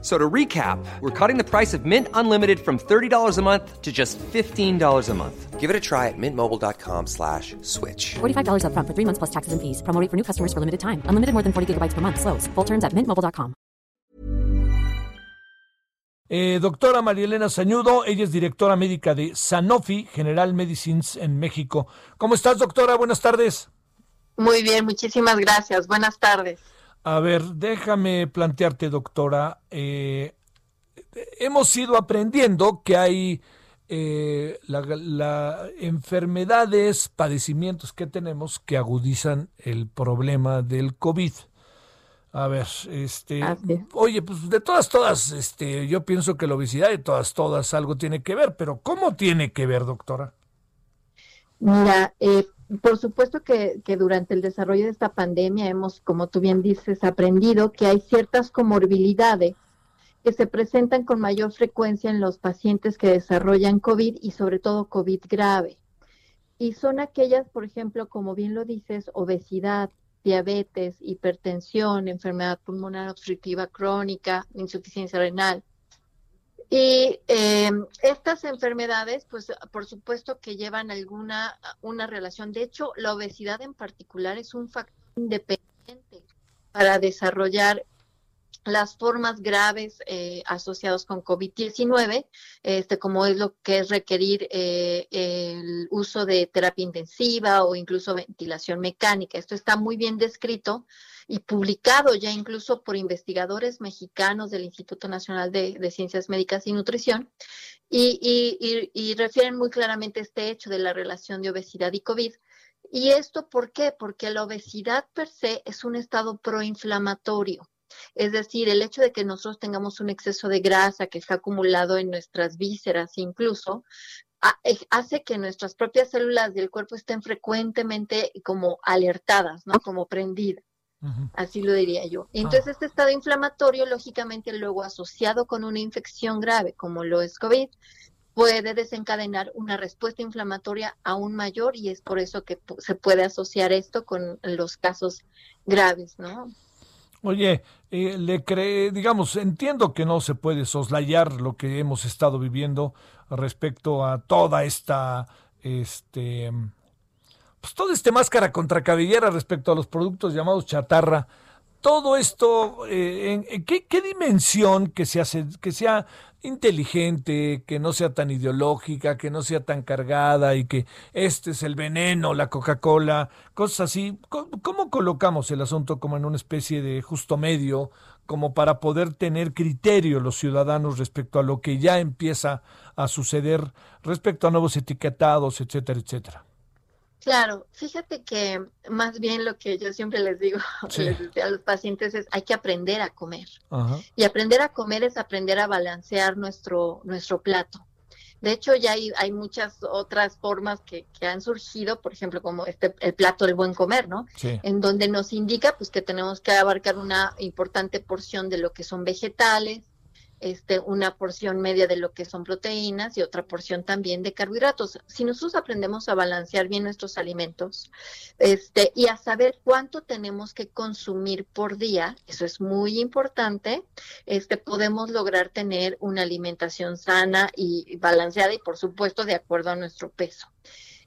So to recap, we're cutting the price of Mint Unlimited from $30 a month to just $15 a month. Give it a try at mintmobile.com slash switch. $45 up front for three months plus taxes and fees. Promo rate for new customers for limited time. Unlimited more than 40 gigabytes per month. Slows. Full terms at mintmobile.com. Eh, doctora Marielena Sañudo, ella es directora médica de Sanofi General Medicines en México. ¿Cómo estás, doctora? Buenas tardes. Muy bien, muchísimas gracias. Buenas tardes. A ver, déjame plantearte, doctora. Eh, hemos ido aprendiendo que hay eh, la, enfermedades, padecimientos que tenemos que agudizan el problema del COVID. A ver, este, oye, pues de todas, todas, este, yo pienso que la obesidad de todas, todas algo tiene que ver, pero ¿cómo tiene que ver, doctora? Mira, eh, por supuesto que, durante el desarrollo de esta pandemia hemos, como tú bien dices, aprendido que hay ciertas comorbilidades que se presentan con mayor frecuencia en los pacientes que desarrollan COVID y sobre todo COVID grave. Y son aquellas, por ejemplo, como bien lo dices, obesidad, diabetes, hipertensión, enfermedad pulmonar obstructiva crónica, insuficiencia renal, y eh, estas enfermedades, pues por supuesto que llevan alguna una relación. De hecho, la obesidad en particular es un factor independiente para desarrollar las formas graves eh, asociadas con COVID-19, este, como es lo que es requerir eh, el uso de terapia intensiva o incluso ventilación mecánica. Esto está muy bien descrito y publicado ya incluso por investigadores mexicanos del Instituto Nacional de, Ciencias Médicas y Nutrición, y, refieren muy claramente este hecho de la relación de obesidad y COVID. ¿Y esto por qué? Porque la obesidad per se es un estado proinflamatorio. Es decir, el hecho de que nosotros tengamos un exceso de grasa que está acumulado en nuestras vísceras incluso, eh, hace que nuestras propias células del cuerpo estén frecuentemente como alertadas, ¿no? Como prendidas. Así lo diría yo. Entonces, este estado inflamatorio, lógicamente, luego asociado con una infección grave, como lo es COVID, puede desencadenar una respuesta inflamatoria aún mayor y es por eso que se puede asociar esto con los casos graves, ¿no? Oye, eh, le cree, digamos, entiendo que no se puede soslayar lo que hemos estado viviendo respecto a toda esta, este, pues todo este máscara contra cabellera respecto a los productos llamados chatarra, todo esto, eh, ¿en, qué, dimensión que, se hace, que sea inteligente, que no sea tan ideológica, que no sea tan cargada y que este es el veneno, la Coca-Cola, cosas así? ¿Cómo, colocamos el asunto como en una especie de justo medio, como para poder tener criterio los ciudadanos respecto a lo que ya empieza a suceder respecto a nuevos etiquetados, etcétera, etcétera? Claro, fíjate que más bien lo que yo siempre les digo a los pacientes es hay que aprender a comer. Y aprender a comer es aprender a balancear nuestro, nuestro plato. De hecho, ya hay, hay muchas otras formas que, que, han surgido, por ejemplo, como este el plato del buen comer, ¿no? En donde nos indica pues que tenemos que abarcar una importante porción de lo que son vegetales, este, una porción media de lo que son proteínas y otra porción también de carbohidratos. Si nosotros aprendemos a balancear bien nuestros alimentos este, y a saber cuánto tenemos que consumir por día, eso es muy importante, este, podemos lograr tener una alimentación sana y balanceada y por supuesto de acuerdo a nuestro peso.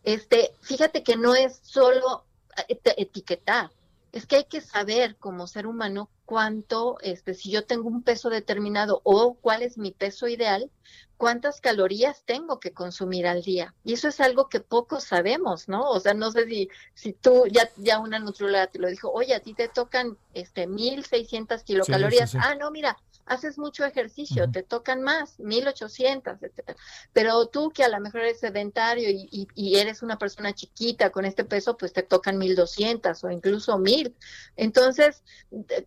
Este, fíjate que no es solo etiquetar, es que hay que saber como ser humano cuánto, este, si yo tengo un peso determinado o cuál es mi peso ideal, cuántas calorías tengo que consumir al día. Y eso es algo que pocos sabemos, ¿no? O sea, no sé si, si tú, ya, ya una nutrióloga te lo dijo, oye, a ti te tocan este 1600 kilocalorías. Ah, no, mira, haces mucho ejercicio, te tocan más, 1800, etcétera. Pero tú que a lo mejor eres sedentario y, y, eres una persona chiquita con este peso, pues te tocan 1200 o incluso 1000. Entonces,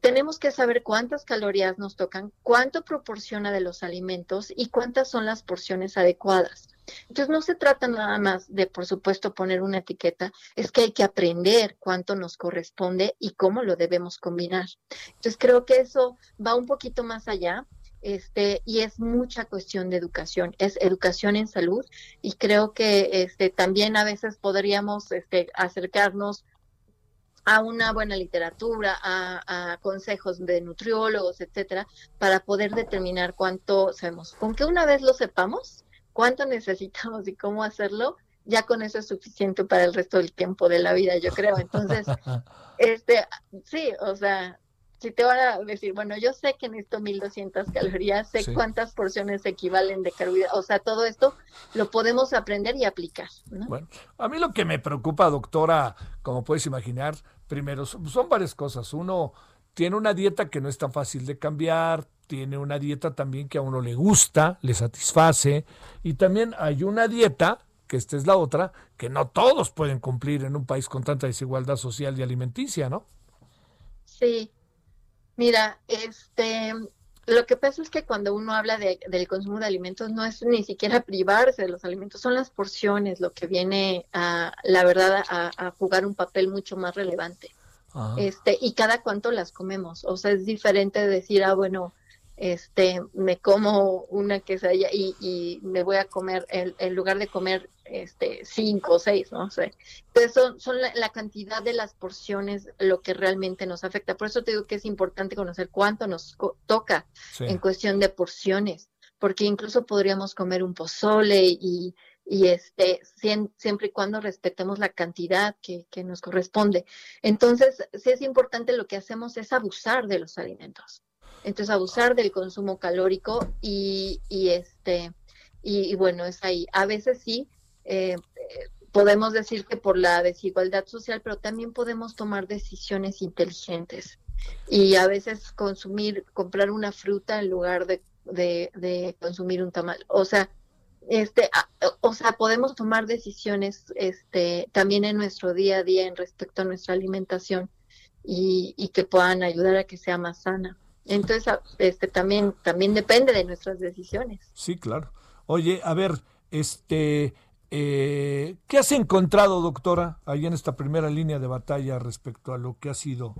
tenemos que saber cuántas calorías nos tocan, cuánto proporciona de los alimentos y cuántas son las porciones adecuadas. Entonces no se trata nada más de, por supuesto, poner una etiqueta, es que hay que aprender cuánto nos corresponde y cómo lo debemos combinar. Entonces creo que eso va un poquito más allá. Este, y es mucha cuestión de educación, es educación en salud y creo que este, también a veces podríamos este, acercarnos a una buena literatura, a, consejos de nutriólogos, etcétera, para poder determinar cuánto sabemos. Con que una vez lo sepamos, cuánto necesitamos y cómo hacerlo, ya con eso es suficiente para el resto del tiempo de la vida, yo creo. Entonces, este, sí, o sea, si te van a decir, bueno, yo sé que necesito 1200 calorías, sé cuántas porciones equivalen de carbohidratos, o sea, todo esto lo podemos aprender y aplicar. Bueno, a mí lo que me preocupa, doctora, como puedes imaginar, primero son varias cosas. Uno tiene una dieta que no es tan fácil de cambiar, tiene una dieta también que a uno le gusta, le satisface, y también hay una dieta que esta es la otra, que no todos pueden cumplir en un país con tanta desigualdad social y alimenticia, ¿no? Sí, Mira, este, lo que pasa es que cuando uno habla de, del consumo de alimentos no es ni siquiera privarse de los alimentos, son las porciones lo que viene a, la verdad, a, jugar un papel mucho más relevante. Este, y cada cuánto las comemos. O sea, es diferente decir, ah, bueno, este, me como una quesadilla y, y me voy a comer, en, lugar de comer este, cinco o seis, no sé. Entonces son, son la, cantidad de las porciones lo que realmente nos afecta. Por eso te digo que es importante conocer cuánto nos toca en cuestión de porciones, porque incluso podríamos comer un pozole y, y este siempre y cuando respetemos la cantidad que, que nos corresponde. Entonces, sí es importante lo que hacemos es abusar de los alimentos. Entonces, abusar del consumo calórico y, este, y, bueno, es ahí. A veces sí, eh, podemos decir que por la desigualdad social, pero también podemos tomar decisiones inteligentes. Y a veces consumir, comprar una fruta en lugar de, consumir un tamal. O sea, este, o sea, podemos tomar decisiones este, también en nuestro día a día en respecto a nuestra alimentación y que puedan ayudar a que sea más sana. Entonces, este también también depende de nuestras decisiones. Sí, claro. Oye, a ver, este, eh, ¿qué has encontrado, doctora, ahí en esta primera línea de batalla respecto a lo que ha sido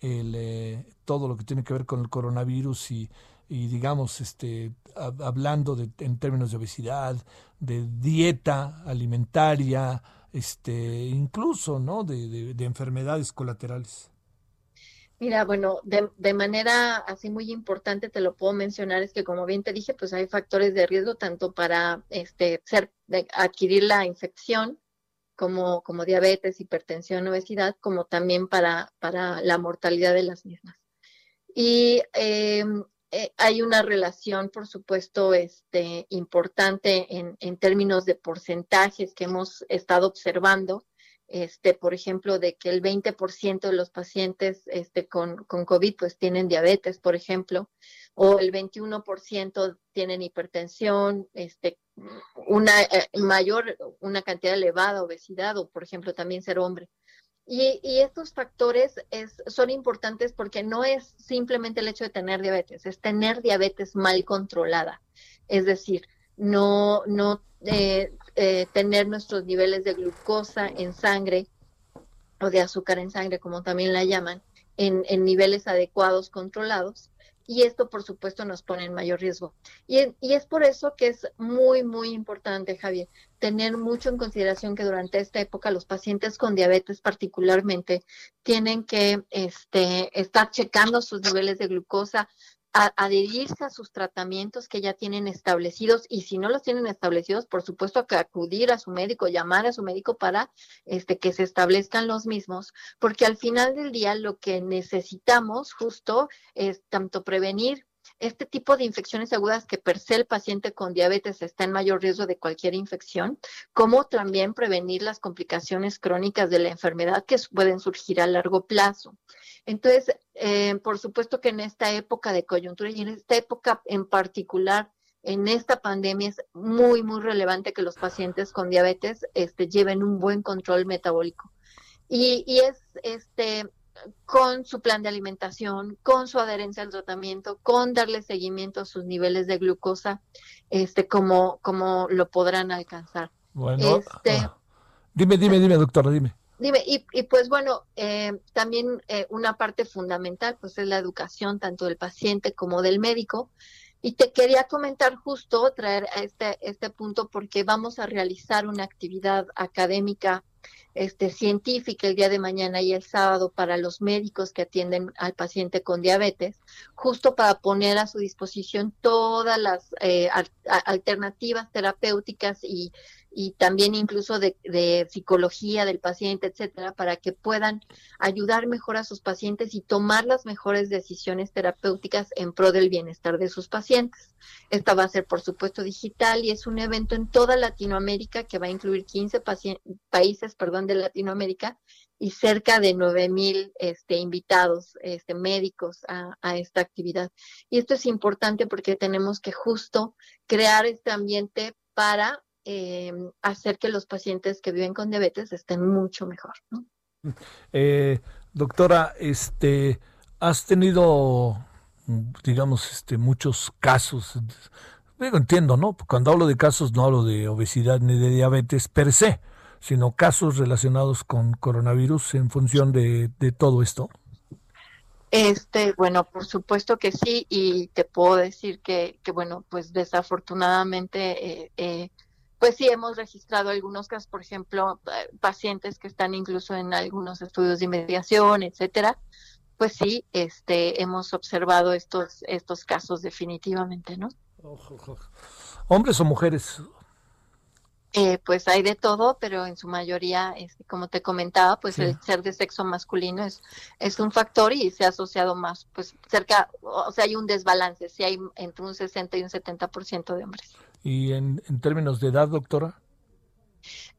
el, eh, todo lo que tiene que ver con el coronavirus y, digamos, este, hablando de, en términos de obesidad, de dieta alimentaria, este, incluso, ¿no? de enfermedades colaterales? Mira, bueno, de, de, manera así muy importante te lo puedo mencionar, es que como bien te dije, pues hay factores de riesgo tanto para este, ser, adquirir la infección como, como diabetes, hipertensión, obesidad, como también para, para la mortalidad de las mismas. Y em, eh, hay una relación, por supuesto, este, importante en, en términos de porcentajes que hemos estado observando este, por ejemplo, de que el 20% de los pacientes este, con, con COVID pues tienen diabetes, por ejemplo, o el 21% tienen hipertensión, este, una eh, mayor, una cantidad elevada obesidad o, por ejemplo, también ser hombre. Y, y, estos factores es, son importantes porque no es simplemente el hecho de tener diabetes, es tener diabetes mal controlada. Es decir, no, no eh, eh, tener nuestros niveles de glucosa en sangre o de azúcar en sangre, como también la llaman, en, niveles adecuados, controlados. Y esto, por supuesto, nos pone en mayor riesgo. Y, y, es por eso que es muy, muy importante, Javier, tener mucho en consideración que durante esta época los pacientes con diabetes particularmente tienen que este, estar checando sus niveles de glucosa, adherirse a sus tratamientos que ya tienen establecidos y si no los tienen establecidos, por supuesto que acudir a su médico, llamar a su médico para este que se establezcan los mismos, porque al final del día lo que necesitamos justo es tanto prevenir este tipo de infecciones agudas que per se el paciente con diabetes está en mayor riesgo de cualquier infección, como también prevenir las complicaciones crónicas de la enfermedad que pueden surgir a largo plazo. Entonces, eh, por supuesto que en esta época de coyuntura y en esta época en particular, en esta pandemia es muy, muy relevante que los pacientes con diabetes este, lleven un buen control metabólico. Y, y es, este, con su plan de alimentación, con su adherencia al tratamiento, con darle seguimiento a sus niveles de glucosa, este, como, como lo podrán alcanzar. Bueno, este, ah, dime, dime, dime, doctora, dime. Dime, y, y pues bueno, eh, también eh, una parte fundamental pues es la educación tanto del paciente como del médico. Y te quería comentar justo, traer a este, este punto, porque vamos a realizar una actividad académica este, científica el día de mañana y el sábado para los médicos que atienden al paciente con diabetes, justo para poner a su disposición todas las eh, alternativas terapéuticas y y también incluso de, psicología del paciente, etcétera, para que puedan ayudar mejor a sus pacientes y tomar las mejores decisiones terapéuticas en pro del bienestar de sus pacientes. Esta va a ser, por supuesto, digital y es un evento en toda Latinoamérica que va a incluir 15 países perdón, de Latinoamérica y cerca de 9000 este, invitados este, médicos a, a esta actividad. Y esto es importante porque tenemos que justo crear este ambiente para eh, hacer que los pacientes que viven con diabetes estén mucho mejor. Eh, doctora, este, has tenido, digamos, este, muchos casos. Digo, entiendo, ¿no? Cuando hablo de casos no hablo de obesidad ni de diabetes per se, sino casos relacionados con coronavirus en función de, todo esto. Este, bueno, por supuesto que sí, y te puedo decir que, que bueno, pues desafortunadamente eh, pues sí hemos registrado algunos casos, por ejemplo, eh, pacientes que están incluso en algunos estudios de investigación, etcétera. Pues sí, este, hemos observado estos, estos casos definitivamente, ¿no? ¿Hombres o mujeres? Eh, pues hay de todo, pero en su mayoría, este, como te comentaba, pues el ser de sexo masculino es, es un factor y se ha asociado más, pues cerca, o sea, hay un desbalance, si hay entre un 60 y un 70% de hombres. ¿Y en, en términos de edad, doctora?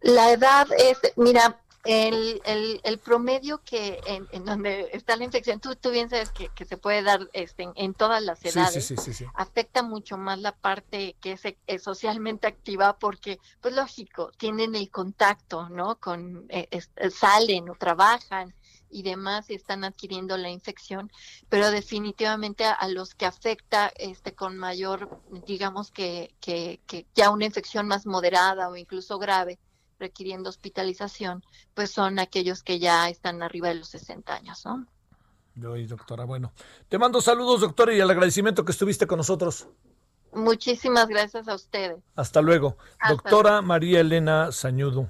La edad es, mira, el, el, el, promedio que en, donde está la infección, tú, tú bien sabes que, que se puede dar este, en, todas las edades, afecta mucho más la parte que es, socialmente activa porque, pues lógico, tienen el contacto, ¿no? Con, eh, salen o trabajan, y demás están adquiriendo la infección, pero definitivamente a, los que afecta este con mayor, digamos que, que, que ya una infección más moderada o incluso grave, requiriendo hospitalización, pues son aquellos que ya están arriba de los 60 años, ¿no? Yo doctora, bueno, te mando saludos, doctora, y el agradecimiento que estuviste con nosotros. Muchísimas gracias a ustedes. Hasta luego. doctora María Elena Sañudo.